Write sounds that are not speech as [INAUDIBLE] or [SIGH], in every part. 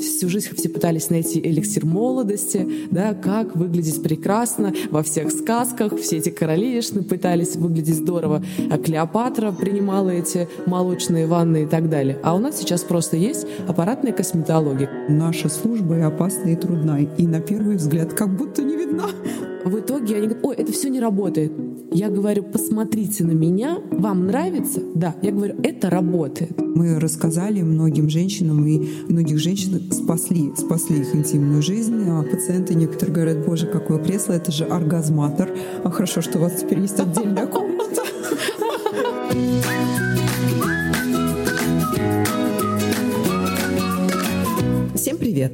Всю жизнь все пытались найти эликсир молодости, да, как выглядеть прекрасно во всех сказках. Все эти королевишны пытались выглядеть здорово. А Клеопатра принимала эти молочные ванны и так далее. А у нас сейчас просто есть аппаратная косметология. Наша служба и опасна, и трудна. И на первый взгляд как будто не видна. В итоге они говорят, ой, это все не работает. Я говорю, посмотрите на меня, вам нравится? Да. Я говорю, это работает. Мы рассказали многим женщинам, и многих женщин спасли, спасли их интимную жизнь. А пациенты некоторые говорят, боже, какое кресло, это же оргазматор. А хорошо, что у вас теперь есть отдельная комната. Всем привет!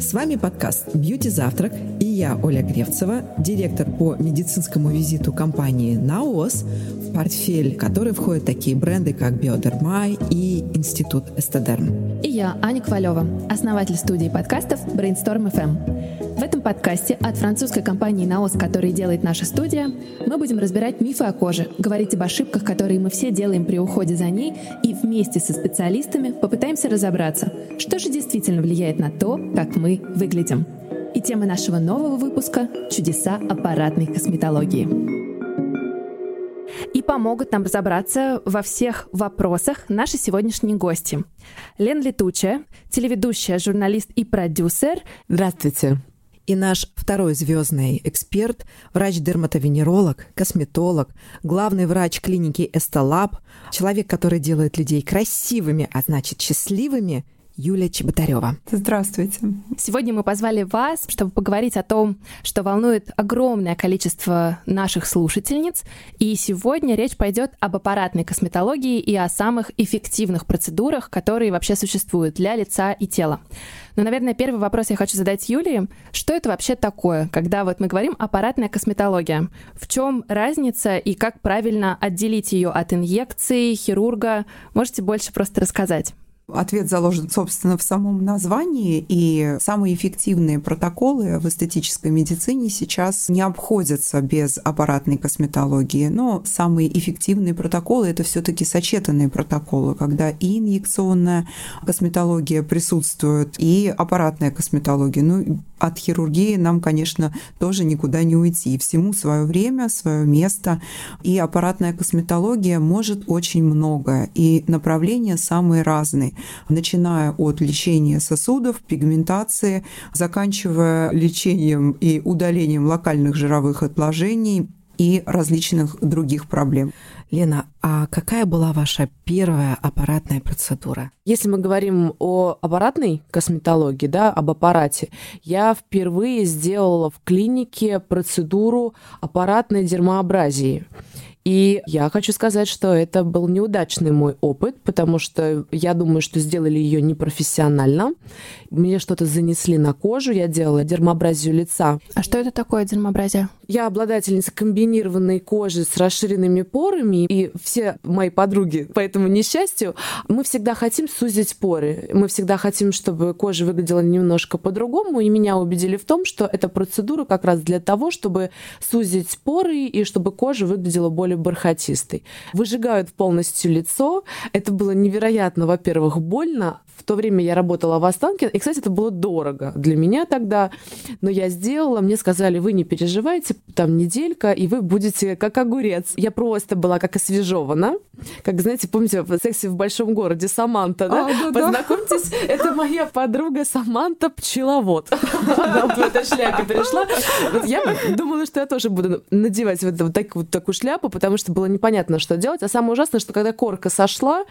С вами подкаст «Бьюти Завтрак» и я, Оля Гревцева, директор по медицинскому визиту компании «Наос», в портфель которой входят такие бренды, как «Биодермай» и «Институт Эстедерм». И я, Аня Ковалева, основатель студии подкастов Brainstorm FM. В этом подкасте от французской компании «Наос», который делает наша студия, мы будем разбирать мифы о коже, говорить об ошибках, которые мы все делаем при уходе за ней, и вместе со специалистами попытаемся разобраться, что же действительно влияет на то, как мы выглядим. И тема нашего нового выпуска — чудеса аппаратной косметологии. И помогут нам разобраться во всех вопросах наши сегодняшние гости. Лен Летучая, телеведущая, журналист и продюсер. Здравствуйте. И наш второй звездный эксперт, врач-дерматовенеролог, косметолог, главный врач клиники Эсталаб, человек, который делает людей красивыми, а значит счастливыми, Юлия Чеботарева. Здравствуйте. Сегодня мы позвали вас, чтобы поговорить о том, что волнует огромное количество наших слушательниц. И сегодня речь пойдет об аппаратной косметологии и о самых эффективных процедурах, которые вообще существуют для лица и тела. Но, наверное, первый вопрос я хочу задать Юлии. Что это вообще такое, когда вот мы говорим аппаратная косметология? В чем разница и как правильно отделить ее от инъекций, хирурга? Можете больше просто рассказать? Ответ заложен, собственно, в самом названии, и самые эффективные протоколы в эстетической медицине сейчас не обходятся без аппаратной косметологии, но самые эффективные протоколы это все-таки сочетанные протоколы, когда и инъекционная косметология присутствует, и аппаратная косметология. Ну, от хирургии нам, конечно, тоже никуда не уйти. Всему свое время, свое место. И аппаратная косметология может очень многое. И направления самые разные. Начиная от лечения сосудов, пигментации, заканчивая лечением и удалением локальных жировых отложений и различных других проблем. Лена, а какая была ваша первая аппаратная процедура? Если мы говорим о аппаратной косметологии, да, об аппарате, я впервые сделала в клинике процедуру аппаратной дермоабразии. И я хочу сказать, что это был неудачный мой опыт, потому что я думаю, что сделали ее непрофессионально. Мне что-то занесли на кожу, я делала дермоабразию лица. А что это такое дермоабразия? Я обладательница комбинированной кожи с расширенными порами, и все мои подруги по этому несчастью, мы всегда хотим сузить поры. Мы всегда хотим, чтобы кожа выглядела немножко по-другому, и меня убедили в том, что эта процедура как раз для того, чтобы сузить поры и чтобы кожа выглядела более более бархатистой. Выжигают полностью лицо. Это было невероятно, во-первых, больно. В то время я работала в Останкино, и, кстати, это было дорого для меня тогда, но я сделала, мне сказали, вы не переживайте, там неделька, и вы будете как огурец. Я просто была как освежевана, как, знаете, помните, в «Сексе в большом городе» Саманта, да? А, да Познакомьтесь, да. это моя подруга Саманта Пчеловод. [LAUGHS] Она в этой шляпе пришла. Я думала, что я тоже буду надевать вот такую шляпу, потому что было непонятно, что делать. А самое ужасное, что когда корка сошла,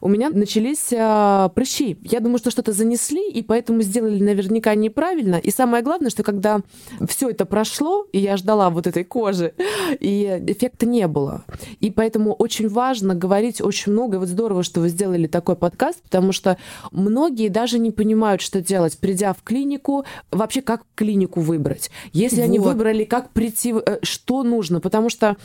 у меня начались а, прыщи. Я думаю, что что-то занесли, и поэтому сделали наверняка неправильно. И самое главное, что когда все это прошло, и я ждала вот этой кожи, и эффекта не было. И поэтому очень важно говорить очень много. И вот здорово, что вы сделали такой подкаст, потому что многие даже не понимают, что делать, придя в клинику, вообще как клинику выбрать. Если вот. они выбрали, как прийти, э, что нужно, потому что,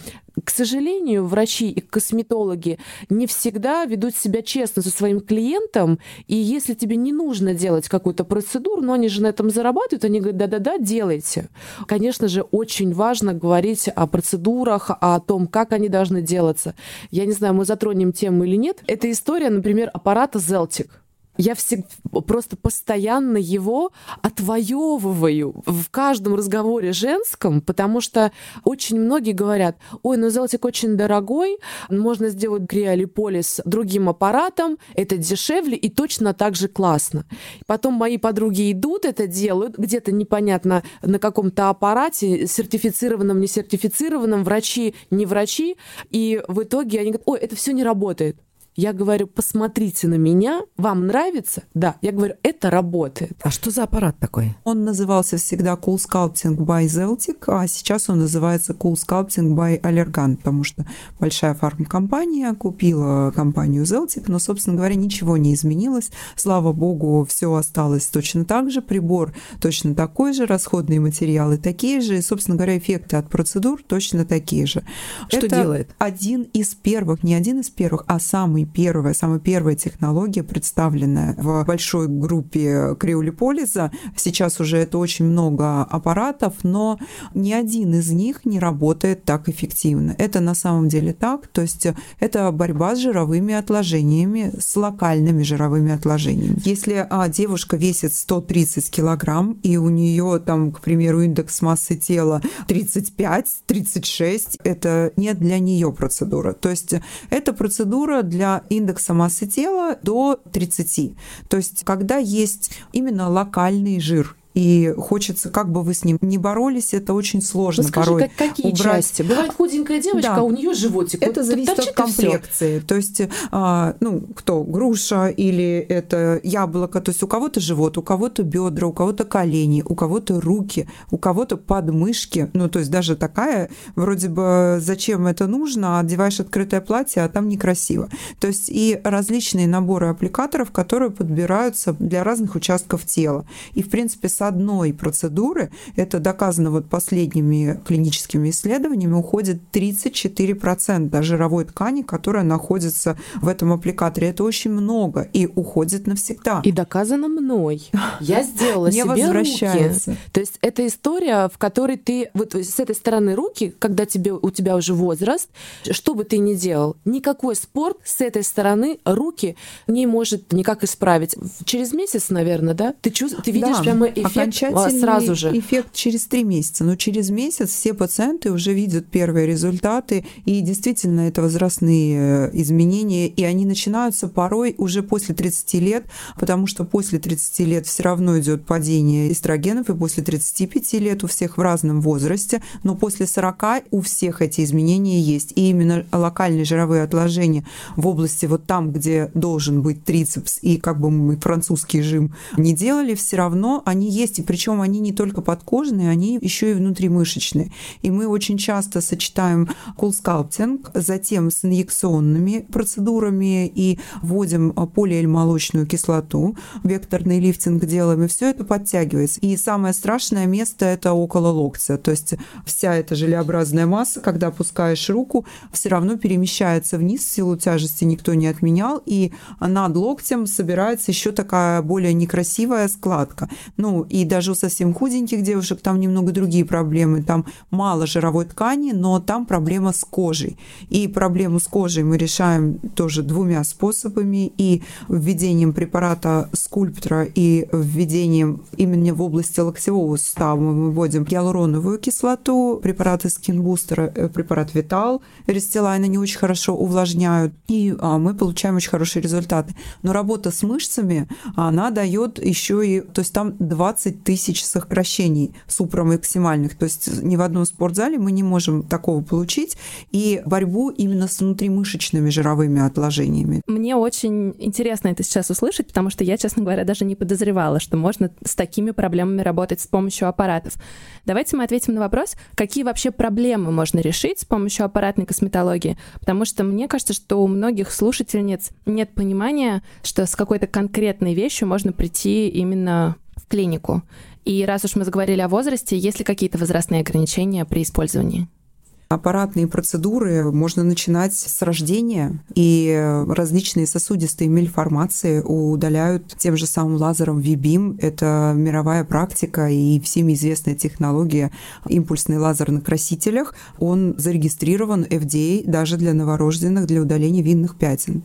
к сожалению, сожалению, врачи и косметологи не всегда ведут себя честно со своим клиентом, и если тебе не нужно делать какую-то процедуру, но они же на этом зарабатывают, они говорят, да-да-да, делайте. Конечно же, очень важно говорить о процедурах, о том, как они должны делаться. Я не знаю, мы затронем тему или нет. Это история, например, аппарата Zeltic. Я всегда просто постоянно его отвоевываю в каждом разговоре женском, потому что очень многие говорят, ой, ну золотик очень дорогой, можно сделать криолиполис другим аппаратом, это дешевле и точно так же классно. Потом мои подруги идут, это делают, где-то непонятно на каком-то аппарате, сертифицированном, не сертифицированном, врачи, не врачи, и в итоге они говорят, ой, это все не работает. Я говорю, посмотрите на меня, вам нравится? Да. Я говорю, это работает. А что за аппарат такой? Он назывался всегда Cool Sculpting by Zeltic, а сейчас он называется Cool Sculpting by Allergan, потому что большая фармкомпания купила компанию Zeltic, но, собственно говоря, ничего не изменилось. Слава богу, все осталось точно так же, прибор точно такой же, расходные материалы такие же, и, собственно говоря, эффекты от процедур точно такие же. Что это делает? Один из первых, не один из первых, а самый первая, самая первая технология, представленная в большой группе криолиполиза. Сейчас уже это очень много аппаратов, но ни один из них не работает так эффективно. Это на самом деле так, то есть это борьба с жировыми отложениями, с локальными жировыми отложениями. Если а, девушка весит 130 килограмм, и у нее там, к примеру, индекс массы тела 35-36, это не для нее процедура. То есть это процедура для индекса массы тела до 30. То есть когда есть именно локальный жир, и хочется, как бы вы с ним не боролись, это очень сложно ну, скажи, порой как, какие убрать. части? Бывает худенькая девочка, Да. а у нее животик. Это Вот зависит от комплекции. То есть, а, ну, кто, груша или это яблоко. То есть у кого-то живот, у кого-то бедра, у кого-то колени, у кого-то руки, у кого-то подмышки. Ну, то есть даже такая, вроде бы, зачем это нужно, одеваешь открытое платье, а там некрасиво. То есть и различные наборы аппликаторов, которые подбираются для разных участков тела. И, в принципе, с одной процедуры, это доказано вот последними клиническими исследованиями, уходит 34% жировой ткани, которая находится в этом аппликаторе. Это очень много и уходит навсегда. И доказано мной. Я сделала Не себе руки. То есть это история, в которой ты вот с этой стороны руки, когда тебе, у тебя уже возраст, что бы ты ни делал, никакой спорт с этой стороны руки не может никак исправить. Через месяц, наверное, да? Ты, чувств- ты видишь Да, прямо эффект а, окончательный сразу же. эффект через три месяца. Но через месяц все пациенты уже видят первые результаты, и действительно это возрастные э, изменения, и они начинаются порой уже после 30 лет, потому что после 30 лет все равно идет падение эстрогенов, и после 35 лет у всех в разном возрасте, но после 40 у всех эти изменения есть. И именно локальные жировые отложения в области вот там, где должен быть трицепс, и как бы мы французский жим не делали, все равно они есть, и причем они не только подкожные, они еще и внутримышечные. И мы очень часто сочетаем кулскалптинг, затем с инъекционными процедурами и вводим полиэльмолочную кислоту, векторный лифтинг делаем, и все это подтягивается. И самое страшное место это около локтя, то есть вся эта желеобразная масса, когда опускаешь руку, все равно перемещается вниз, силу тяжести никто не отменял, и над локтем собирается еще такая более некрасивая складка. Ну, и даже у совсем худеньких девушек там немного другие проблемы. Там мало жировой ткани, но там проблема с кожей. И проблему с кожей мы решаем тоже двумя способами. И введением препарата скульптора, и введением именно в области локтевого сустава мы вводим гиалуроновую кислоту, препараты скинбустера, э, препарат Витал, Рестилайн, они очень хорошо увлажняют, и а, мы получаем очень хорошие результаты. Но работа с мышцами, она дает еще и, то есть там 20 тысяч сокращений супрамаксимальных, то есть ни в одном спортзале мы не можем такого получить, и борьбу именно с внутримышечными жировыми отложениями. Мне очень интересно это сейчас услышать, потому что я, честно говоря, даже не подозревала, что можно с такими проблемами работать с помощью аппаратов. Давайте мы ответим на вопрос, какие вообще проблемы можно решить с помощью аппаратной косметологии, потому что мне кажется, что у многих слушательниц нет понимания, что с какой-то конкретной вещью можно прийти именно в клинику. И раз уж мы заговорили о возрасте, есть ли какие-то возрастные ограничения при использовании? Аппаратные процедуры можно начинать с рождения, и различные сосудистые мельформации удаляют тем же самым лазером Вибим. Это мировая практика и всеми известная технология импульсный лазер на красителях. Он зарегистрирован FDA даже для новорожденных для удаления винных пятен.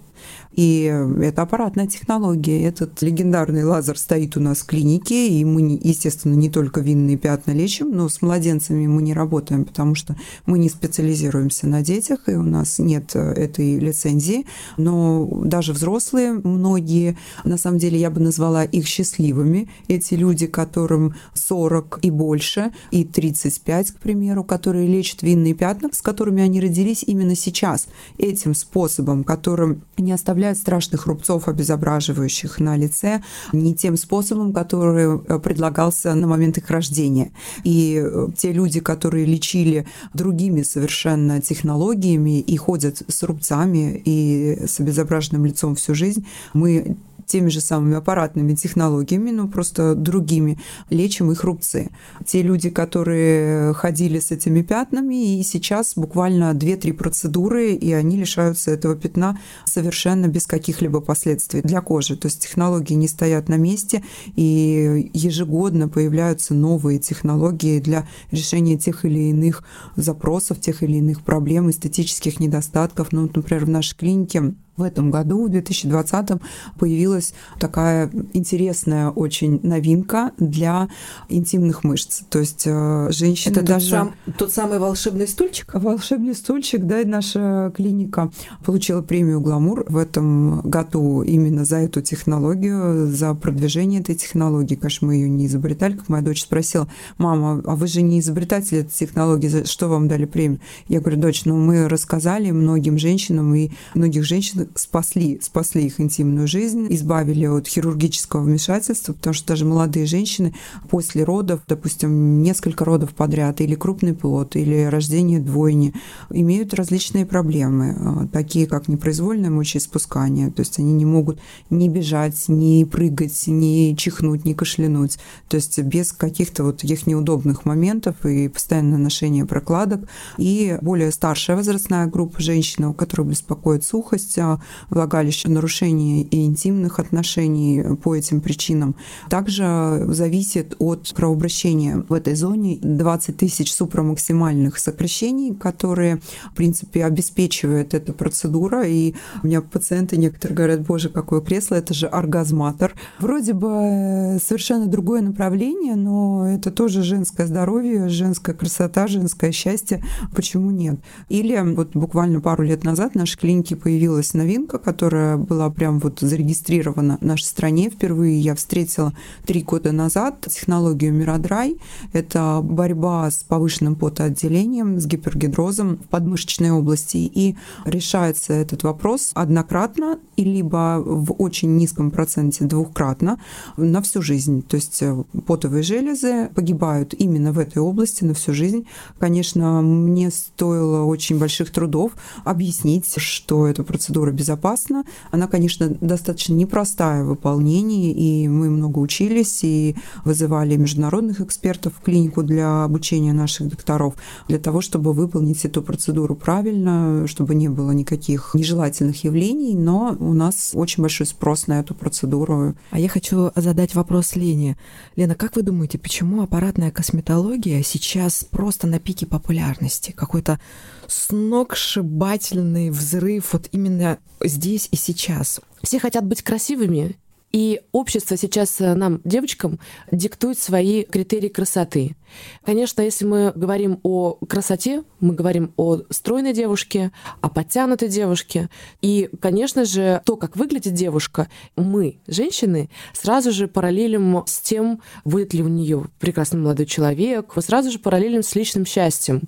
И это аппаратная технология. Этот легендарный лазер стоит у нас в клинике, и мы, естественно, не только винные пятна лечим, но с младенцами мы не работаем, потому что мы не специализируемся на детях, и у нас нет этой лицензии. Но даже взрослые, многие, на самом деле, я бы назвала их счастливыми. Эти люди, которым 40 и больше, и 35, к примеру, которые лечат винные пятна, с которыми они родились именно сейчас, этим способом, которым не оставляет страшных рубцов, обезображивающих на лице, не тем способом, который э, предлагался на момент их рождения. И э, те люди, которые лечили другими совершенно технологиями и ходят с рубцами и с обезображенным лицом всю жизнь, мы теми же самыми аппаратными технологиями, но просто другими, лечим их рубцы. Те люди, которые ходили с этими пятнами, и сейчас буквально 2-3 процедуры, и они лишаются этого пятна совершенно без каких-либо последствий для кожи. То есть технологии не стоят на месте, и ежегодно появляются новые технологии для решения тех или иных запросов, тех или иных проблем, эстетических недостатков. Ну, например, в нашей клинике в этом году, в 2020, появилась такая интересная очень новинка для интимных мышц. То есть э, женщины Это даже... Тот, сам, тот самый волшебный стульчик? Волшебный стульчик, да, и наша клиника получила премию «Гламур» в этом году именно за эту технологию, за продвижение этой технологии. Конечно, мы ее не изобретали, как моя дочь спросила, мама, а вы же не изобретатель этой технологии, за что вам дали премию? Я говорю, дочь, ну мы рассказали многим женщинам, и многих женщин спасли, спасли их интимную жизнь, избавили от хирургического вмешательства, потому что даже молодые женщины после родов, допустим, несколько родов подряд, или крупный плод, или рождение двойни, имеют различные проблемы, а, такие как непроизвольное мочеиспускание, то есть они не могут ни бежать, ни прыгать, ни чихнуть, ни кашлянуть, то есть без каких-то вот таких неудобных моментов и постоянное ношение прокладок. И более старшая возрастная группа женщин, у которых беспокоит сухость, а, влагалища, нарушение и интимных отношений по этим причинам. Также зависит от кровообращения в этой зоне 20 тысяч супрамаксимальных сокращений, которые, в принципе, обеспечивает эта процедура. И у меня пациенты некоторые говорят, боже, какое кресло, это же оргазматор. Вроде бы э, совершенно другое направление, но это тоже женское здоровье, женская красота, женское счастье. Почему нет? Или вот буквально пару лет назад в нашей клинике появилась новинка, новинка, которая была прям вот зарегистрирована в нашей стране. Впервые я встретила три года назад технологию Мирадрай. Это борьба с повышенным потоотделением, с гипергидрозом в подмышечной области. И решается этот вопрос однократно и либо в очень низком проценте двухкратно на всю жизнь. То есть э, потовые железы погибают именно в этой области на всю жизнь. Конечно, мне стоило очень больших трудов объяснить, что эта процедура безопасна. Она, конечно, достаточно непростая в выполнении, и мы много учились и вызывали международных экспертов в клинику для обучения наших докторов, для того, чтобы выполнить эту процедуру правильно, чтобы не было никаких нежелательных явлений, но у нас очень большой спрос на эту процедуру. А я хочу задать вопрос Лене. Лена, как вы думаете, почему аппаратная косметология сейчас просто на пике популярности? Какой-то сногсшибательный взрыв вот именно здесь и сейчас. Все хотят быть красивыми, и общество сейчас э, нам, девочкам, диктует свои критерии красоты. Конечно, если мы говорим о красоте, мы говорим о стройной девушке, о подтянутой девушке. И, конечно же, то, как выглядит девушка, мы, женщины, сразу же параллелим с тем, будет ли у нее прекрасный молодой человек, мы сразу же параллелим с личным счастьем.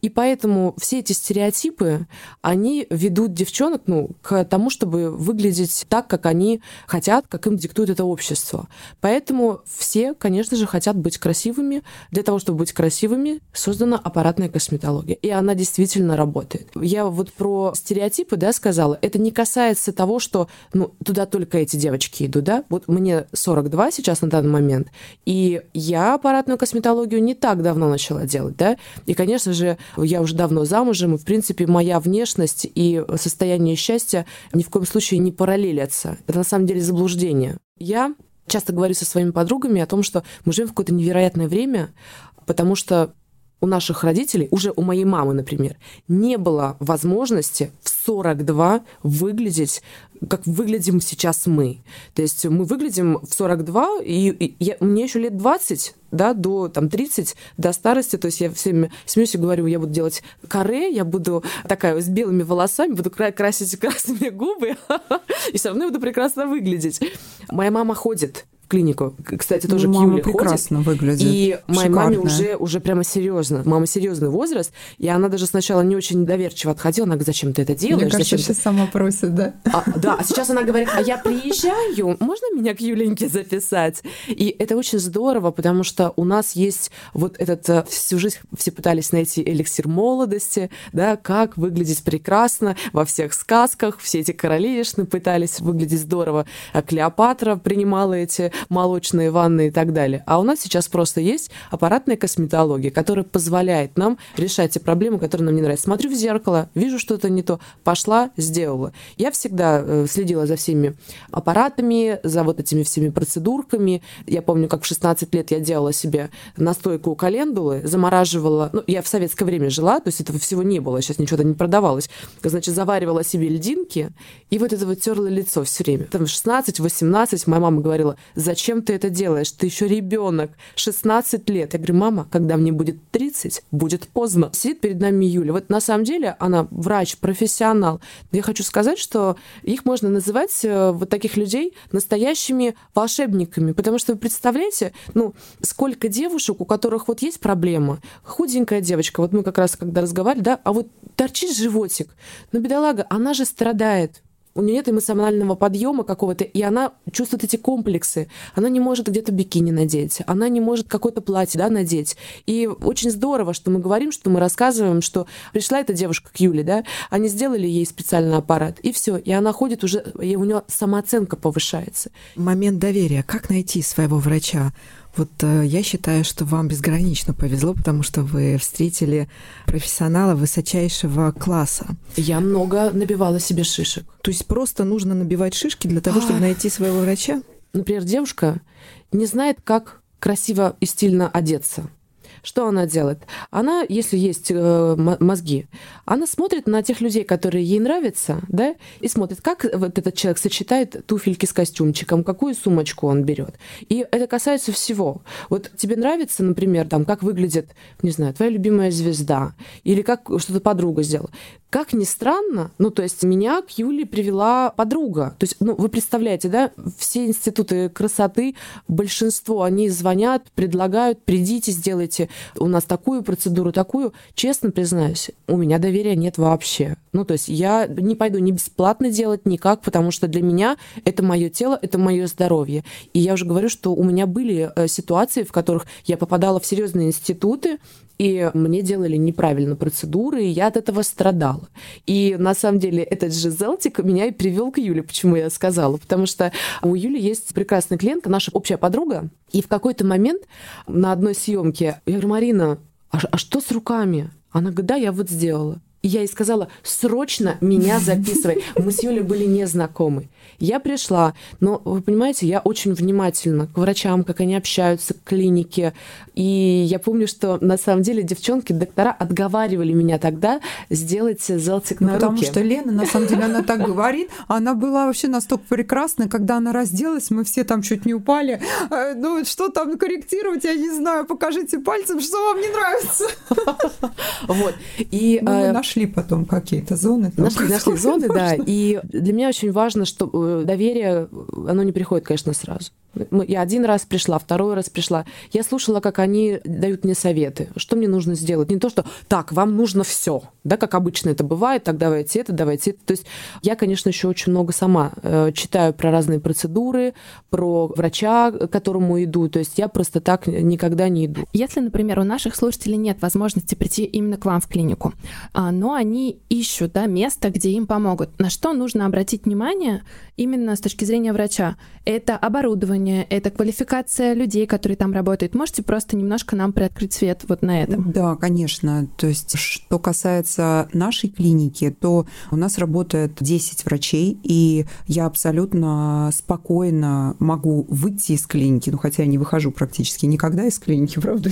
И поэтому все эти стереотипы, они ведут девчонок ну, к тому, чтобы выглядеть так, как они хотят, как им диктует это общество. Поэтому все, конечно же, хотят быть красивыми. Для того, чтобы быть красивыми, создана аппаратная косметология. И она действительно работает. Я вот про стереотипы, да, сказала. Это не касается того, что, ну, туда только эти девочки идут, да. Вот мне 42 сейчас на данный момент, и я аппаратную косметологию не так давно начала делать, да. И, конечно же, я уже давно замужем, и, в принципе, моя внешность и состояние счастья ни в коем случае не параллелятся. Это на самом деле заблуждение. Я часто говорю со своими подругами о том, что мы живем в какое-то невероятное время, потому что у наших родителей, уже у моей мамы, например, не было возможности в 42 выглядеть как выглядим сейчас мы. То есть мы выглядим в 42, и, и я, мне еще лет 20, да, до там 30, до старости, то есть я все время смеюсь и говорю, я буду делать каре, я буду такая с белыми волосами, буду красить [LAUGHS] красными губы, [LAUGHS] и все равно буду прекрасно выглядеть. Моя мама ходит клинику. Кстати, тоже ну, к Юле прекрасно ходит. выглядит. И моей Шикарная. маме уже, уже прямо серьезно. Мама серьезный возраст, и она даже сначала не очень доверчиво отходила. Она говорит, зачем ты это делаешь? Мне кажется, зачем сейчас сама просит, да. А, да, а сейчас она говорит, а я приезжаю, можно меня к Юленьке записать? И это очень здорово, потому что у нас есть вот этот, э, всю жизнь все пытались найти эликсир молодости, да, как выглядеть прекрасно во всех сказках, все эти королевишны пытались выглядеть здорово, а Клеопатра принимала эти молочные ванны и так далее. А у нас сейчас просто есть аппаратная косметология, которая позволяет нам решать те проблемы, которые нам не нравятся. Смотрю в зеркало, вижу что-то не то, пошла, сделала. Я всегда э, следила за всеми аппаратами, за вот этими всеми процедурками. Я помню, как в 16 лет я делала себе настойку календулы, замораживала. Ну, я в советское время жила, то есть этого всего не было, сейчас ничего-то не продавалось. Значит, заваривала себе льдинки и вот это вот терла лицо все время. Там 16-18 моя мама говорила, зачем ты это делаешь? Ты еще ребенок, 16 лет. Я говорю, мама, когда мне будет 30, будет поздно. Сидит перед нами Юля. Вот на самом деле она врач, профессионал. Но я хочу сказать, что их можно называть, э, вот таких людей, настоящими волшебниками. Потому что вы представляете, ну, сколько девушек, у которых вот есть проблема. Худенькая девочка, вот мы как раз когда разговаривали, да, а вот торчит животик. Но бедолага, она же страдает у нее нет эмоционального подъема какого-то, и она чувствует эти комплексы. Она не может где-то бикини надеть, она не может какое-то платье да, надеть. И очень здорово, что мы говорим, что мы рассказываем, что пришла эта девушка к Юле, да, они сделали ей специальный аппарат, и все, и она ходит уже, и у нее самооценка повышается. Момент доверия. Как найти своего врача? Вот э, я считаю, что вам безгранично повезло, потому что вы встретили профессионала высочайшего класса. Я много набивала себе шишек. То есть просто нужно набивать шишки для того, чтобы найти своего врача? Например, девушка не знает, как красиво и стильно одеться. Что она делает? Она, если есть э, мозги, она смотрит на тех людей, которые ей нравятся, да, и смотрит, как вот этот человек сочетает туфельки с костюмчиком, какую сумочку он берет. И это касается всего. Вот тебе нравится, например, там, как выглядит, не знаю, твоя любимая звезда, или как что-то подруга сделала. Как ни странно, ну, то есть меня к Юле привела подруга. То есть, ну, вы представляете, да, все институты красоты, большинство, они звонят, предлагают, придите, сделайте у нас такую процедуру, такую. Честно признаюсь, у меня доверия нет вообще. Ну, то есть я не пойду ни бесплатно делать никак, потому что для меня это мое тело, это мое здоровье. И я уже говорю, что у меня были э, ситуации, в которых я попадала в серьезные институты, и мне делали неправильно процедуры, и я от этого страдала. И на самом деле этот же Зелтик меня и привел к Юле, почему я сказала. Потому что у Юли есть прекрасная клиентка, наша общая подруга, и в какой-то момент на одной съемке я говорю, Марина, а, а что с руками? Она говорит, да, я вот сделала. Я ей сказала, срочно меня [LAUGHS] записывай. Мы с Юлей были не знакомы. Я пришла, но вы понимаете, я очень внимательна к врачам, как они общаются, к клинике. И я помню, что на самом деле девчонки, доктора отговаривали меня тогда сделать зелтик ну, на потому руки. что Лена, на самом деле, она так говорит. Она была вообще настолько прекрасна, когда она разделась, мы все там чуть не упали. Э, Ну, что там корректировать, я не знаю. Покажите пальцем, что вам не нравится. [LAUGHS] Вот. И Ну, нашли потом какие-то зоны. там, Нашли, нашли [LAUGHS] зоны, да. можно. И для меня очень важно, что э, доверие, оно не приходит, конечно, сразу. Я один раз пришла, второй раз пришла. Я слушала, как они дают мне советы, что мне нужно сделать. Не то, что так, вам нужно все, да, как обычно это бывает, так давайте это, давайте это. То есть я, конечно, еще очень много сама э, читаю про разные процедуры, про врача, к которому иду. То есть я просто так никогда не иду. Если, например, у наших слушателей нет возможности прийти именно к вам в клинику, а, но они ищут да, место, где им помогут, на что нужно обратить внимание именно с точки зрения врача? Это оборудование, это квалификация людей, которые там работают. Можете просто немножко нам приоткрыть свет вот на этом? Да, конечно. То есть, что касается нашей клиники, то у нас работает 10 врачей, и я абсолютно спокойно могу выйти из клиники, ну хотя я не выхожу практически никогда из клиники, [LAUGHS] правда?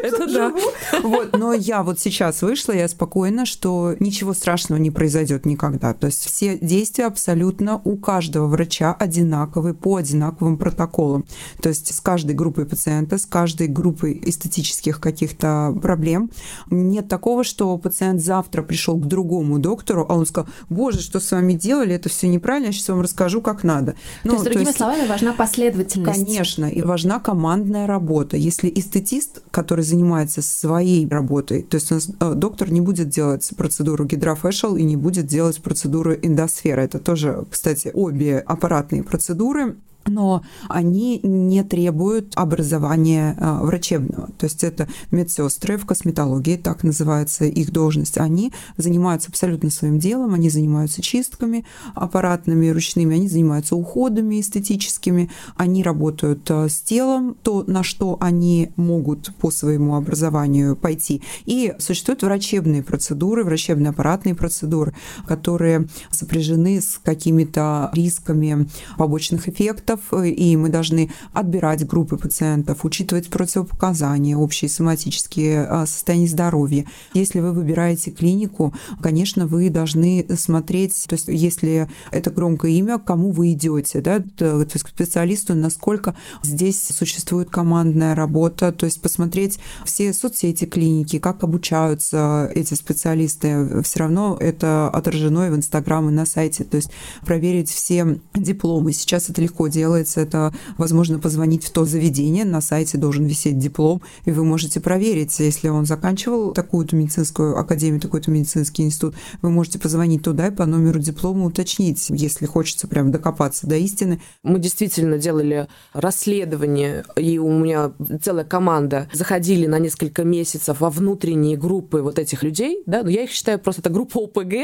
[LAUGHS] Это да. Вот, но я вот сейчас вышла, я спокойна, что ничего страшного не произойдет никогда. То есть все действия абсолютно у каждого врача одинаковые по одинаковым протоколам. То есть с каждой группой пациента, с каждой группой эстетических каких-то проблем нет такого, что пациент завтра пришел к другому доктору, а он сказал, боже, что с вами делали, это все неправильно, я сейчас вам расскажу, как надо. Ну, то есть, другими то есть, словами, важна последовательность. Конечно, и важна командная работа. Если эстетист, который занимается своей работой, то есть у нас э, доктор не будет делать процедуру гидрофэшл и не будет делать процедуру эндосфера. Это тоже, кстати, обе аппаратные процедуры но они не требуют образования а, врачебного. То есть это медсестры в косметологии, так называется их должность. Они занимаются абсолютно своим делом, они занимаются чистками аппаратными, ручными, они занимаются уходами эстетическими, они работают а, с телом, то, на что они могут по своему образованию пойти. И существуют врачебные процедуры, врачебные аппаратные процедуры, которые сопряжены с какими-то рисками побочных эффектов, пациентов, э, и мы должны отбирать группы пациентов, учитывать противопоказания, общие соматические а, состояния здоровья. Если вы выбираете клинику, конечно, вы должны смотреть, то есть если это громкое имя, к кому вы идете, да, то есть к специалисту, насколько здесь существует командная работа, то есть посмотреть все соцсети клиники, как обучаются эти специалисты, все равно это отражено и в Инстаграм, и на сайте, то есть проверить все дипломы. Сейчас это легко делать делается, это, возможно, позвонить в то заведение, на сайте должен висеть диплом, и вы можете проверить, если он заканчивал такую-то медицинскую академию, такой-то медицинский институт, вы можете позвонить туда и по номеру диплома уточнить, если хочется прям докопаться до истины. Мы действительно делали расследование, и у меня целая команда заходили на несколько месяцев во внутренние группы вот этих людей, да, но я их считаю просто это группа ОПГ,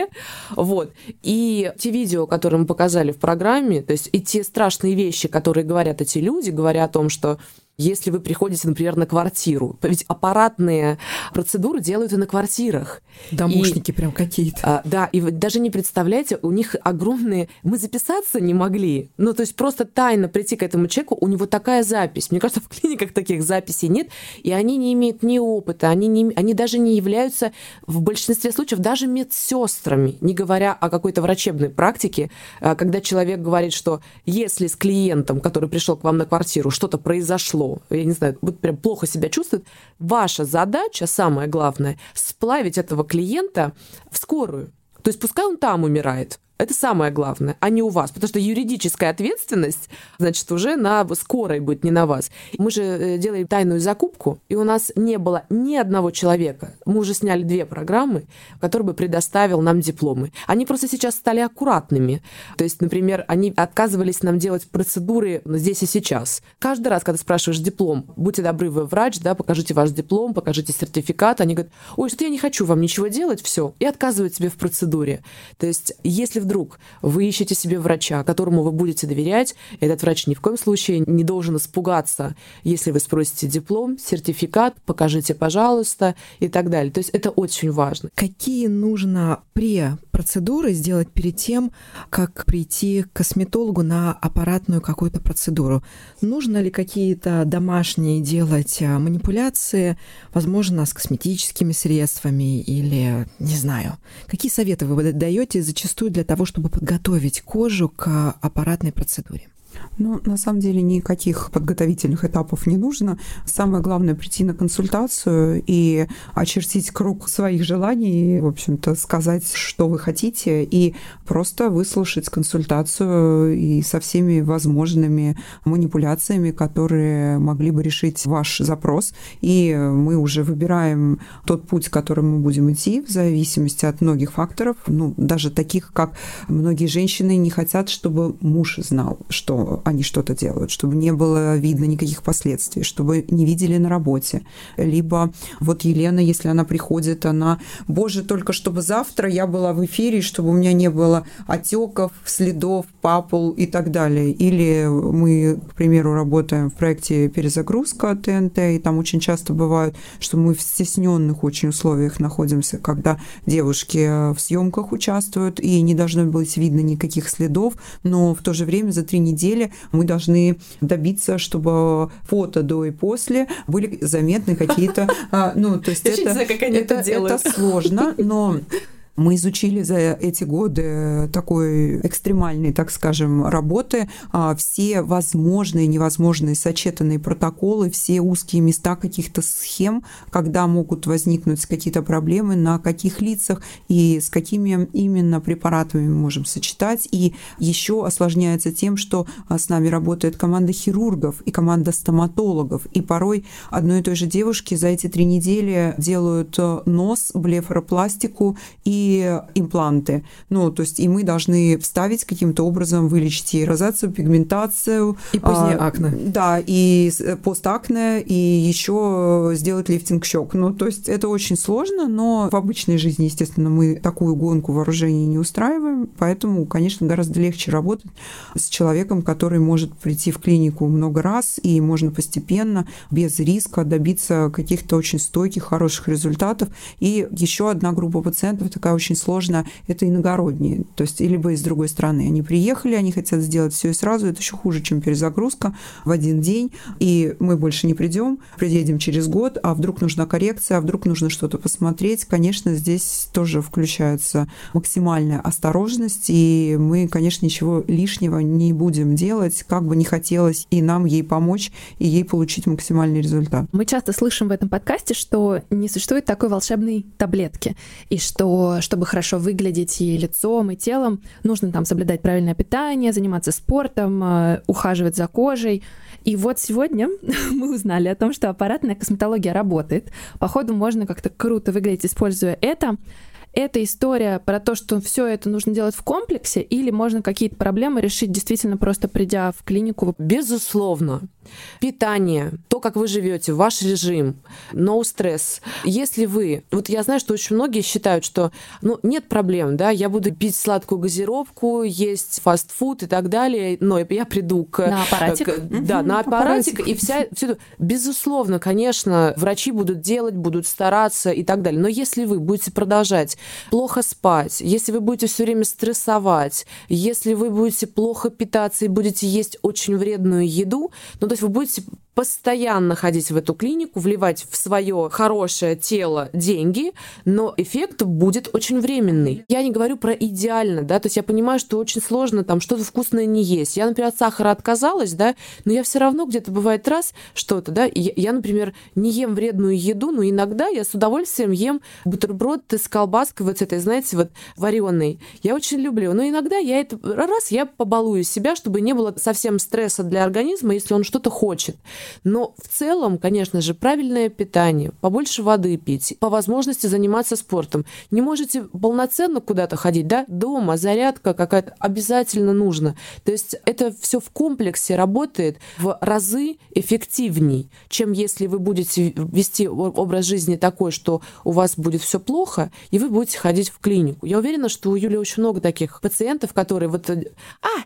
вот, и те видео, которые мы показали в программе, то есть и те страшные вещи, вещи, которые говорят эти люди, говоря о том, что если вы приходите, например, на квартиру. Ведь аппаратные процедуры делают и на квартирах. Домушники и, прям какие-то. А, да, и вы даже не представляете, у них огромные... Мы записаться не могли. Ну, то есть просто тайно прийти к этому человеку, у него такая запись. Мне кажется, в клиниках таких записей нет, и они не имеют ни опыта, они, не, они даже не являются в большинстве случаев даже медсестрами, не говоря о какой-то врачебной практике, а, когда человек говорит, что если с клиентом, который пришел к вам на квартиру, что-то произошло, тяжело, я не знаю, вот прям плохо себя чувствует, ваша задача, самое главное, сплавить этого клиента в скорую. То есть пускай он там умирает, это самое главное, а не у вас. Потому что юридическая ответственность, значит, уже на скорой будет, не на вас. Мы же э, делали тайную закупку, и у нас не было ни одного человека. Мы уже сняли две программы, который бы предоставил нам дипломы. Они просто сейчас стали аккуратными. То есть, например, они отказывались нам делать процедуры здесь и сейчас. Каждый раз, когда спрашиваешь диплом, будьте добры, вы врач, да, покажите ваш диплом, покажите сертификат, они говорят, ой, что я не хочу вам ничего делать, все, и отказывают тебе в процедуре. То есть, если вдруг вы ищете себе врача, которому вы будете доверять, этот врач ни в коем случае не должен испугаться, если вы спросите диплом, сертификат, покажите, пожалуйста, и так далее. То есть это очень важно. Какие нужно пре-процедуры сделать перед тем, как прийти к косметологу на аппаратную какую-то процедуру? Нужно ли какие-то домашние делать а, манипуляции, возможно, с косметическими средствами или, не знаю, какие советы вы даете зачастую для того, того, чтобы подготовить кожу к аппаратной процедуре? Ну, на самом деле никаких подготовительных этапов не нужно. Самое главное прийти на консультацию и очертить круг своих желаний, в общем-то, сказать, что вы хотите, и просто выслушать консультацию и со всеми возможными манипуляциями, которые могли бы решить ваш запрос. И мы уже выбираем тот путь, которым мы будем идти, в зависимости от многих факторов, ну, даже таких, как многие женщины не хотят, чтобы муж знал, что они что-то делают, чтобы не было видно никаких последствий, чтобы не видели на работе. Либо вот Елена, если она приходит, она, боже, только чтобы завтра я была в эфире, чтобы у меня не было отеков, следов, папул и так далее. Или мы, к примеру, работаем в проекте перезагрузка ТНТ, и там очень часто бывает, что мы в стесненных очень условиях находимся, когда девушки в съемках участвуют, и не должно быть видно никаких следов, но в то же время за три недели неделе мы должны добиться, чтобы фото до и после были заметны какие-то, [LAUGHS] а, ну, то есть это, это, это сложно, но мы изучили за эти годы такой экстремальной, так скажем, работы а, все возможные, невозможные сочетанные протоколы, все узкие места каких-то схем, когда могут возникнуть какие-то проблемы, на каких лицах и с какими именно препаратами мы можем сочетать. И еще осложняется тем, что а, с нами работает команда хирургов и команда стоматологов. И порой одной и той же девушке за эти три недели делают э, нос, блефаропластику и импланты. Ну, то есть и мы должны вставить каким-то образом, вылечить и розацию, пигментацию. И позднее а, акне. Да, и э, постакне, и еще сделать лифтинг щек. Ну, то есть это очень сложно, но в обычной жизни, естественно, мы такую гонку вооружений не устраиваем, поэтому, конечно, гораздо легче работать с человеком, который может прийти в клинику много раз, и можно постепенно, без риска добиться каких-то очень стойких, хороших результатов. И еще одна группа пациентов такая очень сложно, это иногородние. То есть, либо из другой страны. Они приехали, они хотят сделать все и сразу. Это еще хуже, чем перезагрузка в один день. И мы больше не придем, приедем через год, а вдруг нужна коррекция, а вдруг нужно что-то посмотреть. Конечно, здесь тоже включается максимальная осторожность, и мы, конечно, ничего лишнего не будем делать, как бы не хотелось и нам ей помочь, и ей получить максимальный результат. Мы часто слышим в этом подкасте, что не существует такой волшебной таблетки, и что, чтобы хорошо выглядеть и лицом, и телом, нужно там соблюдать правильное питание, заниматься спортом, э, ухаживать за кожей. И вот сегодня [LAUGHS] мы узнали о том, что аппаратная косметология работает. Походу, можно как-то круто выглядеть, используя это это история про то, что все это нужно делать в комплексе, или можно какие-то проблемы решить действительно просто придя в клинику? Безусловно. Питание, то, как вы живете, ваш режим, no стресс. Если вы, вот я знаю, что очень многие считают, что ну, нет проблем, да, я буду пить сладкую газировку, есть фастфуд и так далее, но я приду к... На аппаратик. К, да, на аппаратик, аппаратик. и вся... Все, безусловно, конечно, врачи будут делать, будут стараться и так далее. Но если вы будете продолжать плохо спать, если вы будете все время стрессовать, если вы будете плохо питаться и будете есть очень вредную еду, ну, то есть вы будете постоянно ходить в эту клинику, вливать в свое хорошее тело деньги, но эффект будет очень временный. Я не говорю про идеально, да, то есть я понимаю, что очень сложно там что-то вкусное не есть. Я, например, от сахара отказалась, да, но я все равно где-то бывает раз что-то, да, я, я, например, не ем вредную еду, но иногда я с удовольствием ем бутерброд с колбаской вот этой, знаете, вот вареной. Я очень люблю, но иногда я это раз я побалую себя, чтобы не было совсем стресса для организма, если он что-то хочет. Но в целом, конечно же, правильное питание, побольше воды пить, по возможности заниматься спортом. Не можете полноценно куда-то ходить, да, дома, зарядка какая-то обязательно нужно. То есть это все в комплексе работает в разы эффективней, чем если вы будете вести образ жизни такой, что у вас будет все плохо, и вы будете ходить в клинику. Я уверена, что у Юли очень много таких пациентов, которые вот, а,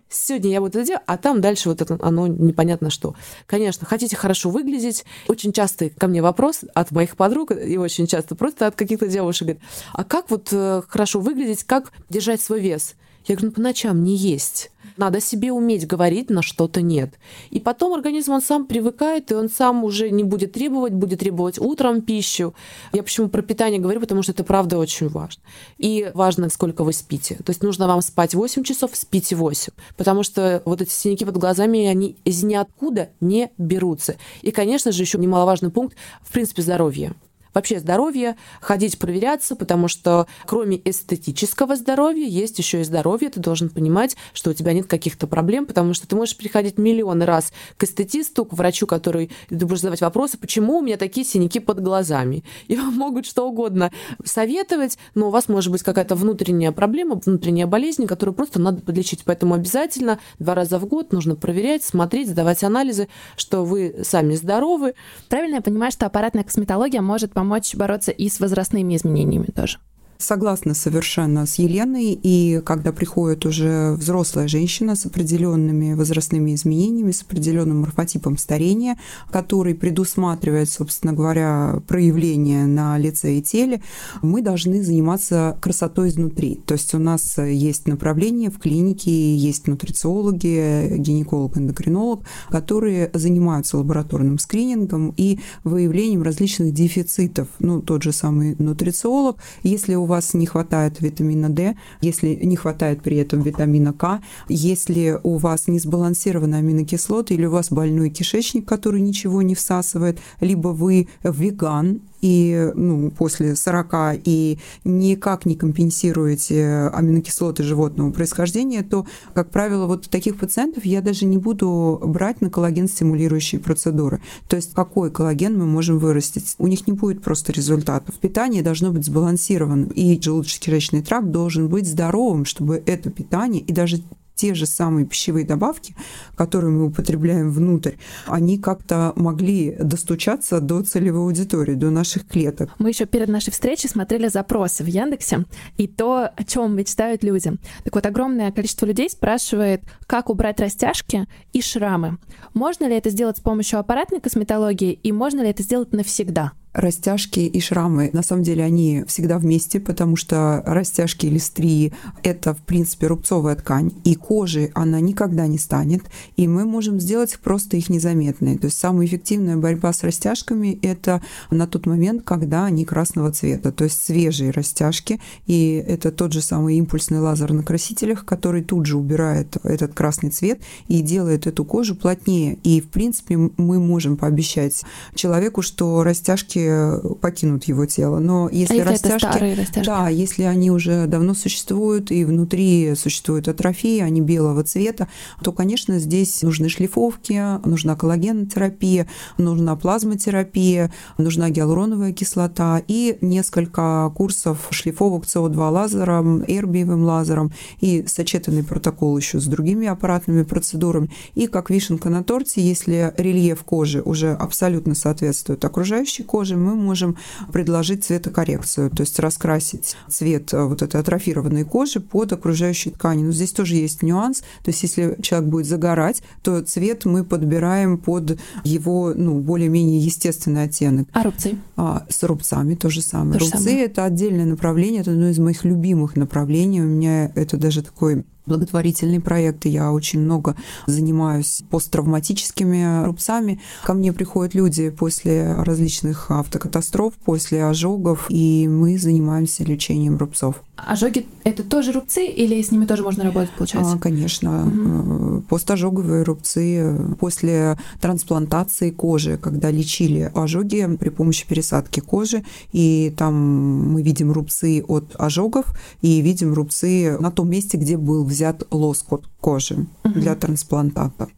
сегодня я вот это делаю, а там дальше вот это, оно непонятно что. Конечно, хотите хорошо выглядеть. Очень часто ко мне вопрос от моих подруг, и очень часто просто от каких-то девушек, говорит, а как вот э, хорошо выглядеть, как держать свой вес? Я говорю, ну по ночам не есть. Надо себе уметь говорить, на что-то нет. И потом организм, он сам привыкает, и он сам уже не будет требовать, будет требовать утром пищу. Я почему про питание говорю, потому что это правда очень важно. И важно, сколько вы спите. То есть нужно вам спать 8 часов, спите 8. Потому что вот эти синяки под глазами, они из ниоткуда не берутся. И, конечно же, еще немаловажный пункт, в принципе, здоровье вообще здоровье, ходить проверяться, потому что кроме эстетического здоровья есть еще и здоровье. Ты должен понимать, что у тебя нет каких-то проблем, потому что ты можешь приходить миллионы раз к эстетисту, к врачу, который ты будешь задавать вопросы, почему у меня такие синяки под глазами. И [LAUGHS] вам могут что угодно советовать, но у вас может быть какая-то внутренняя проблема, внутренняя болезнь, которую просто надо подлечить. Поэтому обязательно два раза в год нужно проверять, смотреть, сдавать анализы, что вы сами здоровы. Правильно я понимаю, что аппаратная косметология может помочь бороться и с возрастными изменениями тоже. Согласна совершенно с Еленой. И когда приходит уже взрослая женщина с определенными возрастными изменениями, с определенным морфотипом старения, который предусматривает, собственно говоря, проявление на лице и теле, мы должны заниматься красотой изнутри. То есть у нас есть направление в клинике, есть нутрициологи, гинеколог, эндокринолог, которые занимаются лабораторным скринингом и выявлением различных дефицитов. Ну, тот же самый нутрициолог. Если у вас не хватает витамина D, если не хватает при этом витамина К, если у вас не сбалансированы аминокислоты или у вас больной кишечник, который ничего не всасывает, либо вы веган, и ну, после 40 и никак не компенсируете аминокислоты животного происхождения, то, как правило, вот таких пациентов я даже не буду брать на коллаген-стимулирующие процедуры. То есть какой коллаген мы можем вырастить? У них не будет просто результатов. Питание должно быть сбалансированным, и желудочно-кишечный тракт должен быть здоровым, чтобы это питание и даже те же самые пищевые добавки, которые мы употребляем внутрь, они как-то могли достучаться до целевой аудитории, до наших клеток. Мы еще перед нашей встречей смотрели запросы в Яндексе и то, о чем мечтают люди. Так вот, огромное количество людей спрашивает, как убрать растяжки и шрамы. Можно ли это сделать с помощью аппаратной косметологии и можно ли это сделать навсегда? Растяжки и шрамы, на самом деле, они всегда вместе, потому что растяжки или стрии – это, в принципе, рубцовая ткань, и кожи она никогда не станет, и мы можем сделать просто их незаметные. То есть самая эффективная борьба с растяжками – это на тот момент, когда они красного цвета, то есть свежие растяжки, и это тот же самый импульсный лазер на красителях, который тут же убирает этот красный цвет и делает эту кожу плотнее. И, в принципе, мы можем пообещать человеку, что растяжки растяжки покинут его тело. Но если, а растяжки, это старые растяжки, да, если они уже давно существуют и внутри существует атрофия, они белого цвета, то, конечно, здесь нужны шлифовки, нужна коллагенотерапия, нужна плазмотерапия, нужна гиалуроновая кислота и несколько курсов шлифовок СО2 лазером, эрбиевым лазером и сочетанный протокол еще с другими аппаратными процедурами. И как вишенка на торте, если рельеф кожи уже абсолютно соответствует окружающей коже, кожи мы можем предложить цветокоррекцию, то есть раскрасить цвет э, вот этой атрофированной кожи под окружающей ткани. Но здесь тоже есть нюанс, то есть если человек будет загорать, то цвет мы подбираем под его ну, более-менее естественный оттенок. А рубцы? А, с рубцами то же самое. То рубцы это отдельное направление, это одно из моих любимых направлений. У меня это даже такой благотворительные проекты. Я очень много занимаюсь посттравматическими рубцами. Ко мне приходят люди после различных автокатастроф, после ожогов, и мы занимаемся лечением рубцов. Ожоги — это тоже рубцы или с ними тоже можно работать, получается? А, конечно. Угу. Постожоговые рубцы после трансплантации кожи, когда лечили ожоги при помощи пересадки кожи, и там мы видим рубцы от ожогов и видим рубцы на том месте, где был взят лоскут кожи угу. для трансплантата.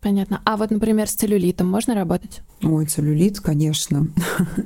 Понятно. А вот, например, с целлюлитом можно работать? Ой, целлюлит, конечно.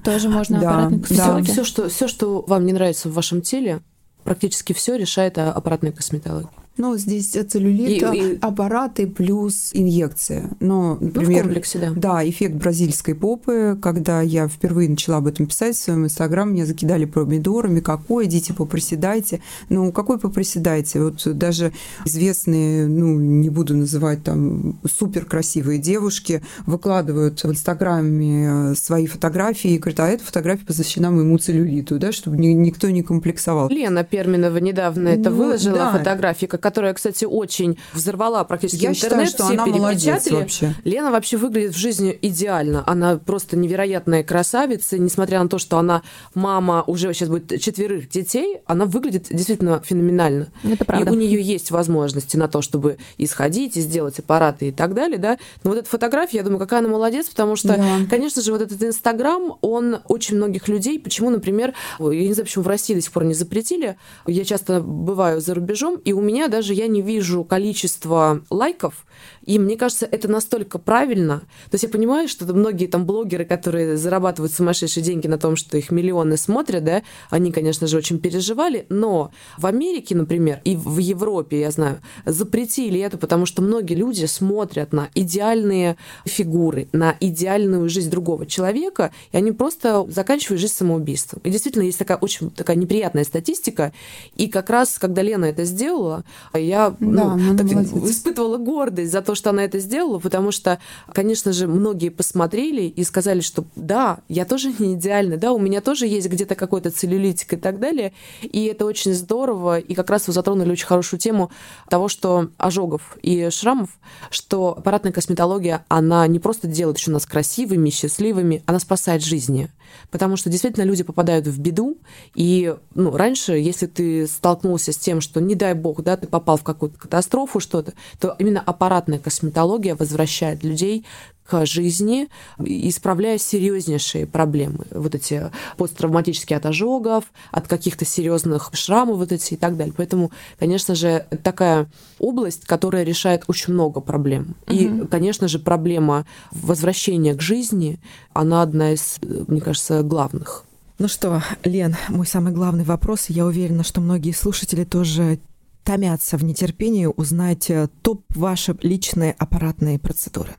Тоже можно аппаратной [LAUGHS] да, да. Все, что, все, что вам не нравится в вашем теле, практически все решает аппаратная косметология. Ну, здесь целлюлит, и, и... аппараты плюс инъекция. Но, например, ну, в комплексе, да. Да, эффект бразильской попы, когда я впервые начала об этом писать в своем инстаграм, меня закидали помидорами, какой, идите попроседайте. Ну, какой попроседайте? Вот даже известные, ну, не буду называть там, супер красивые девушки выкладывают в инстаграме свои фотографии и говорят, а эта фотография посвящена моему целлюлиту, да, чтобы никто не комплексовал. Лена Перминова недавно это ну, выложила да. фотографии, как которая, кстати, очень взорвала практически Я интернет. Считаю, что все она молодец вообще. Лена вообще выглядит в жизни идеально. Она просто невероятная красавица. Несмотря на то, что она мама уже сейчас будет четверых детей, она выглядит действительно феноменально. Это правда. И у нее есть возможности на то, чтобы исходить и сделать аппараты и так далее, да. Но вот эта фотография, я думаю, какая она молодец, потому что, да. конечно же, вот этот Инстаграм, он очень многих людей, почему, например, я не знаю, почему в России до сих пор не запретили, я часто бываю за рубежом, и у меня даже я не вижу количество лайков, и мне кажется, это настолько правильно. То есть я понимаю, что многие там блогеры, которые зарабатывают сумасшедшие деньги на том, что их миллионы смотрят, да, они, конечно же, очень переживали, но в Америке, например, и в Европе, я знаю, запретили это, потому что многие люди смотрят на идеальные фигуры, на идеальную жизнь другого человека, и они просто заканчивают жизнь самоубийством. И действительно, есть такая очень такая неприятная статистика, и как раз, когда Лена это сделала, я да, ну, так, испытывала гордость за то, что она это сделала, потому что, конечно же, многие посмотрели и сказали, что да, я тоже не идеальна, да, у меня тоже есть где-то какой-то целлюлитик и так далее, и это очень здорово, и как раз вы затронули очень хорошую тему того, что ожогов и шрамов, что аппаратная косметология, она не просто делает еще нас красивыми, счастливыми, она спасает жизни. Потому что действительно люди попадают в беду, и ну, раньше, если ты столкнулся с тем, что, не дай бог, да, ты попал в какую-то катастрофу, что-то, то именно аппаратная косметология возвращает людей к жизни, исправляя серьезнейшие проблемы. Вот эти посттравматические от ожогов, от каких-то серьезных шрамов вот эти и так далее. Поэтому, конечно же, такая область, которая решает очень много проблем. Угу. И, конечно же, проблема возвращения к жизни, она одна из, мне кажется, главных. Ну что, Лен, мой самый главный вопрос. Я уверена, что многие слушатели тоже томятся в нетерпении узнать э, топ ваши личные аппаратные процедуры.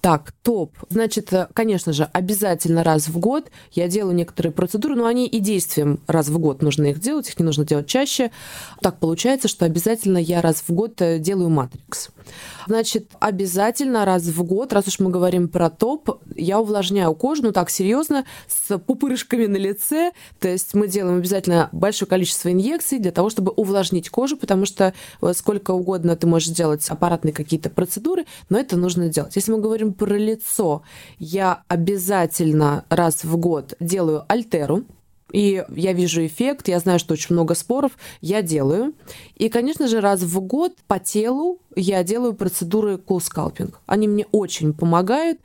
Так, топ. Значит, э, конечно же, обязательно раз в год я делаю некоторые процедуры, но они и действием раз в год нужно их делать, их не нужно делать чаще. Так получается, что обязательно я раз в год э, делаю матрикс. Значит, обязательно раз в год, раз уж мы говорим про топ, я увлажняю кожу, ну так серьезно, с пупырышками на лице. То есть мы делаем обязательно большое количество инъекций для того, чтобы увлажнить кожу, потому что э, сколько угодно ты можешь делать аппаратные какие-то процедуры, но это нужно делать. Если мы говорим про лицо, я обязательно раз в год делаю альтеру, и я вижу эффект, я знаю, что очень много споров, я делаю. И, конечно же, раз в год по телу я делаю процедуры cool скалпинг. Они мне очень помогают,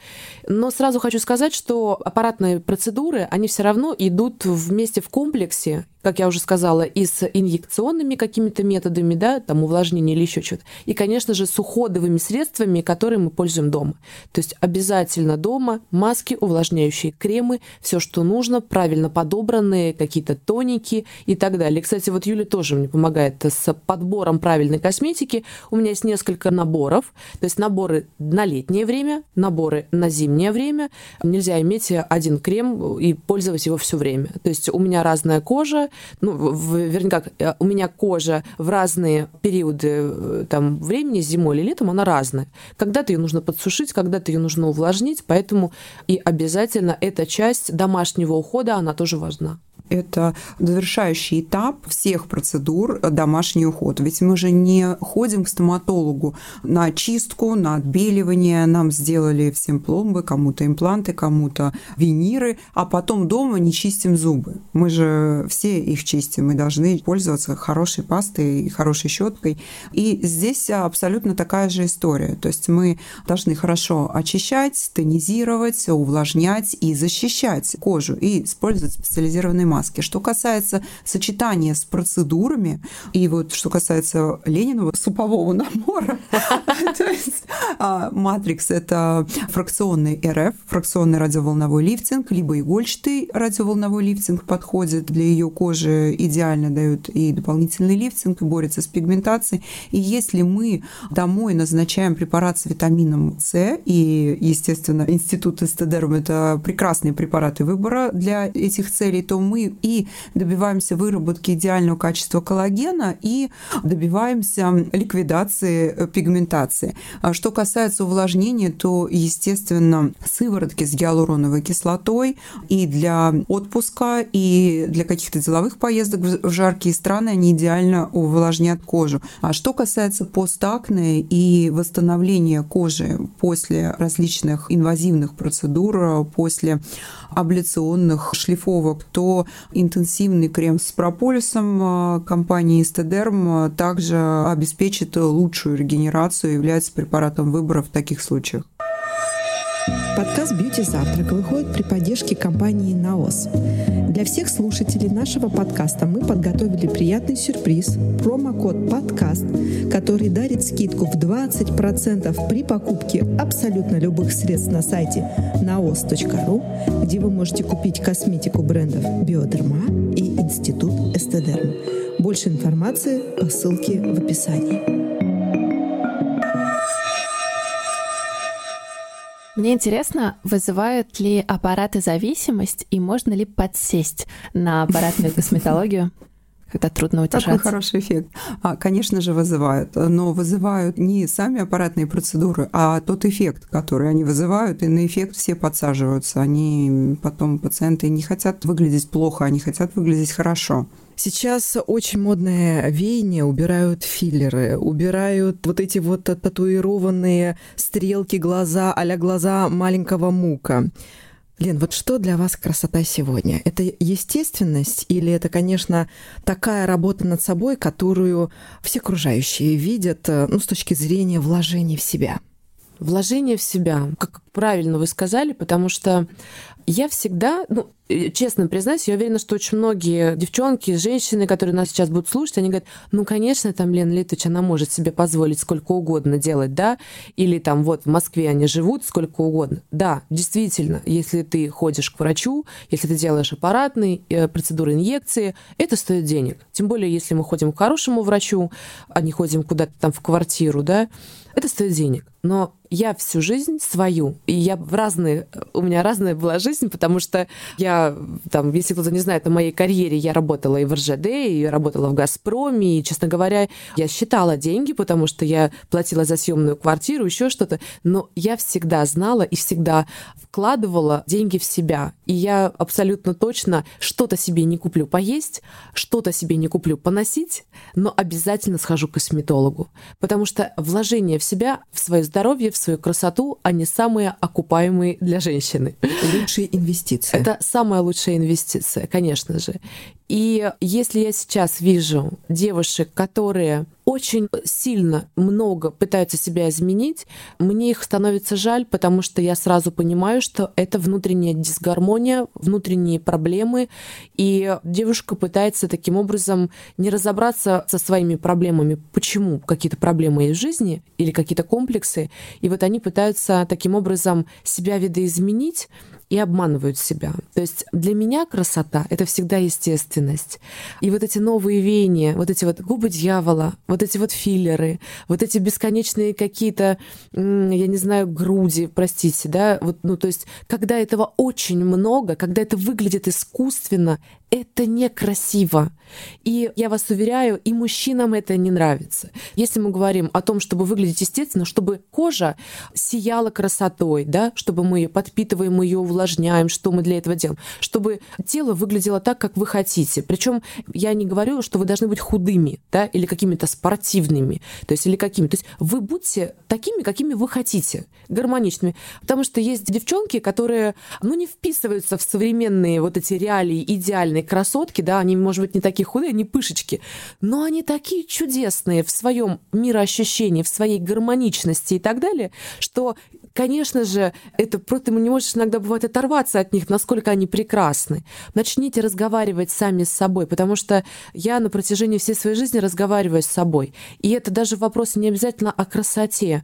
но сразу хочу сказать, что аппаратные процедуры, они все равно идут вместе в комплексе, как я уже сказала, и с инъекционными какими-то методами, да, там увлажнение или еще что-то, и, конечно же, с уходовыми средствами, которые мы пользуем дома. То есть обязательно дома маски, увлажняющие кремы, все, что нужно, правильно подобранные, какие-то тоники и так далее. Кстати, вот Юля тоже мне помогает с подбором правильной косметики. У меня есть несколько несколько наборов, то есть наборы на летнее время, наборы на зимнее время. Нельзя иметь один крем и пользовать его все время. То есть у меня разная кожа, ну, вернее, как, э, у меня кожа в разные периоды э, там, времени, зимой или летом, она разная. Когда-то ее нужно подсушить, когда-то ее нужно увлажнить, поэтому и обязательно эта часть домашнего ухода, она тоже важна это завершающий этап всех процедур домашний уход. Ведь мы же не ходим к стоматологу на чистку, на отбеливание, нам сделали всем пломбы, кому-то импланты, кому-то виниры, а потом дома не чистим зубы. Мы же все их чистим, мы должны пользоваться хорошей пастой и хорошей щеткой. И здесь абсолютно такая же история. То есть мы должны хорошо очищать, тонизировать, увлажнять и защищать кожу и использовать специализированные маски. Что касается сочетания с процедурами, и вот что касается Лениного супового [LAUGHS] набора, [LAUGHS] то есть а, матрикс — это фракционный РФ, фракционный радиоволновой лифтинг, либо игольчатый радиоволновой лифтинг подходит для ее кожи, идеально дает и дополнительный лифтинг, и борется с пигментацией. И если мы домой назначаем препарат с витамином С, и, естественно, институт эстедерм — это прекрасные препараты выбора для этих целей, то мы и добиваемся выработки идеального качества коллагена и добиваемся ликвидации э, пигментации. А что касается увлажнения, то, естественно, сыворотки с гиалуроновой кислотой и для отпуска, и для каких-то деловых поездок в жаркие страны они идеально увлажнят кожу. А что касается постакне и восстановления кожи после различных инвазивных процедур, после абляционных шлифовок, то интенсивный крем с прополисом а, компании Эстедерм а, также обеспечит лучшую регенерацию и является препаратом выбора в таких случаях. Подкаст «Бьюти Завтрак» выходит при поддержке компании «Наос». Для всех слушателей нашего подкаста мы подготовили приятный сюрприз – промокод «Подкаст», который дарит скидку в 20% при покупке абсолютно любых средств на сайте naos.ru, где вы можете купить косметику брендов «Биодерма» и «Институт Эстедерм». Больше информации по ссылке в описании. Мне интересно, вызывают ли аппараты зависимость и можно ли подсесть на аппаратную косметологию? когда трудно удержаться. Такой хороший эффект. А, конечно же, вызывают, но вызывают не сами аппаратные процедуры, а тот эффект, который они вызывают, и на эффект все подсаживаются. Они потом, пациенты, не хотят выглядеть плохо, они хотят выглядеть хорошо. Сейчас очень модное веяние, убирают филлеры, убирают вот эти вот татуированные стрелки глаза, а глаза маленького мука. Лен, вот что для вас красота сегодня? Это естественность или это, конечно, такая работа над собой, которую все окружающие видят ну, с точки зрения вложений в себя? Вложение в себя, как правильно вы сказали, потому что я всегда, ну, э, честно признаюсь, я уверена, что очень многие девчонки, женщины, которые нас сейчас будут слушать, они говорят, ну, конечно, там Лена Литович, она может себе позволить сколько угодно делать, да, или там вот в Москве они живут сколько угодно. Да, действительно, если ты ходишь к врачу, если ты делаешь аппаратные э, процедуры инъекции, это стоит денег. Тем более, если мы ходим к хорошему врачу, а не ходим куда-то там в квартиру, да, это стоит денег. Но я всю жизнь свою, и я в разные, у меня разная была жизнь, потому что я, там, если кто-то не знает, на моей карьере я работала и в РЖД, и работала в «Газпроме», и, честно говоря, я считала деньги, потому что я платила за съемную квартиру, еще что-то, но я всегда знала и всегда вкладывала деньги в себя. И я абсолютно точно что-то себе не куплю поесть, что-то себе не куплю поносить, но обязательно схожу к косметологу, потому что вложение в себя, в свое здоровье, в свою красоту, они самые окупаемые для женщины. Лучшие инвестиции. Это самая лучшая инвестиция, конечно же. И если я сейчас вижу девушек, которые очень сильно много пытаются себя изменить, мне их становится жаль, потому что я сразу понимаю, что это внутренняя дисгармония, внутренние проблемы, и девушка пытается таким образом не разобраться со своими проблемами, почему? Какие-то проблемы есть в жизни или какие-то комплексы, и вот они пытаются таким образом себя видоизменить, и обманывают себя. То есть для меня красота — это всегда естественность. И вот эти новые веяния, вот эти вот губы дьявола, вот эти вот филлеры, вот эти бесконечные какие-то, я не знаю, груди, простите, да, вот, ну, то есть когда этого очень много, когда это выглядит искусственно, это некрасиво. И я вас уверяю, и мужчинам это не нравится. Если мы говорим о том, чтобы выглядеть естественно, чтобы кожа сияла красотой, да, чтобы мы ее подпитываем, мы ее увлажняем, что мы для этого делаем, чтобы тело выглядело так, как вы хотите. Причем я не говорю, что вы должны быть худыми, да, или какими-то спортивными, то есть или какими. То есть вы будьте такими, какими вы хотите, гармоничными. Потому что есть девчонки, которые, ну, не вписываются в современные вот эти реалии идеальные идеальные красотки, да, они, может быть, не такие худые, не пышечки, но они такие чудесные в своем мироощущении, в своей гармоничности и так далее, что конечно же, это просто не можешь иногда бывает оторваться от них, насколько они прекрасны. Начните разговаривать сами с собой, потому что я на протяжении всей своей жизни разговариваю с собой. И это даже вопрос не обязательно о красоте.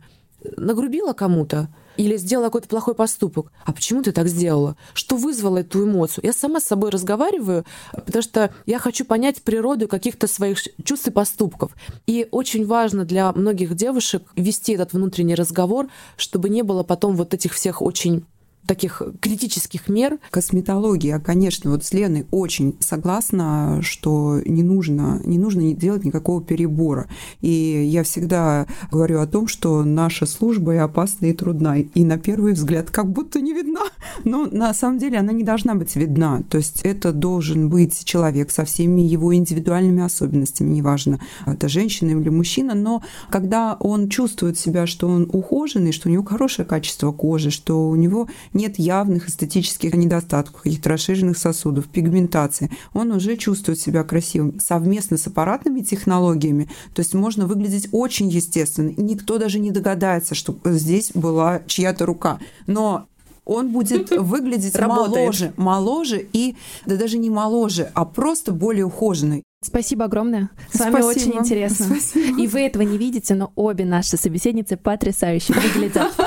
Нагрубила кому-то, или сделала какой-то плохой поступок. А почему ты так сделала? Что вызвало эту эмоцию? Я сама с собой разговариваю, потому что я хочу понять природу каких-то своих чувств и поступков. И очень важно для многих девушек вести этот внутренний разговор, чтобы не было потом вот этих всех очень таких критических мер. Косметология, конечно, вот с Леной очень согласна, что не нужно, не нужно делать никакого перебора. И я всегда говорю о том, что наша служба и опасна, и трудна. И на первый взгляд как будто не видна. Но на самом деле она не должна быть видна. То есть это должен быть человек со всеми его индивидуальными особенностями, неважно, это женщина или мужчина, но когда он чувствует себя, что он ухоженный, что у него хорошее качество кожи, что у него нет явных эстетических недостатков, каких-то расширенных сосудов, пигментации, он уже чувствует себя красивым. Совместно с аппаратными технологиями, то есть можно выглядеть очень естественно. И никто даже не догадается, что здесь была чья-то рука. Но он будет [LAUGHS] выглядеть моложе, моложе и да даже не моложе, а просто более ухоженный. Спасибо огромное. С вами Спасибо. очень интересно. Спасибо. И вы этого не видите, но обе наши собеседницы потрясающе выглядят. [LAUGHS]